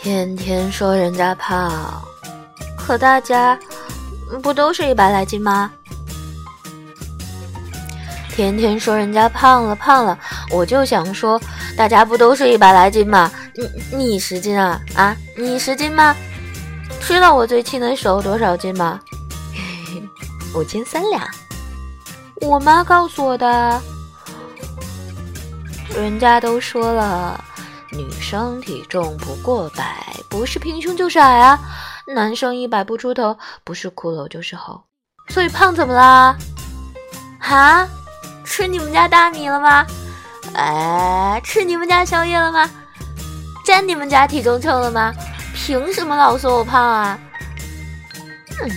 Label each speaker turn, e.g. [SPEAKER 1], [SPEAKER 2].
[SPEAKER 1] 天天说人家胖，可大家不都是一百来斤吗？天天说人家胖了胖了，我就想说，大家不都是一百来斤吗？你你十斤啊啊？你十斤吗？知道我最亲的手多少斤吗？五斤三两。我妈告诉我的。人家都说了。女生体重不过百，不是平胸就是矮啊。男生一百不出头，不是骷髅就是猴。所以胖怎么啦？哈？吃你们家大米了吗？哎，吃你们家宵夜了吗？占你们家体重秤了吗？凭什么老说我胖啊？哼！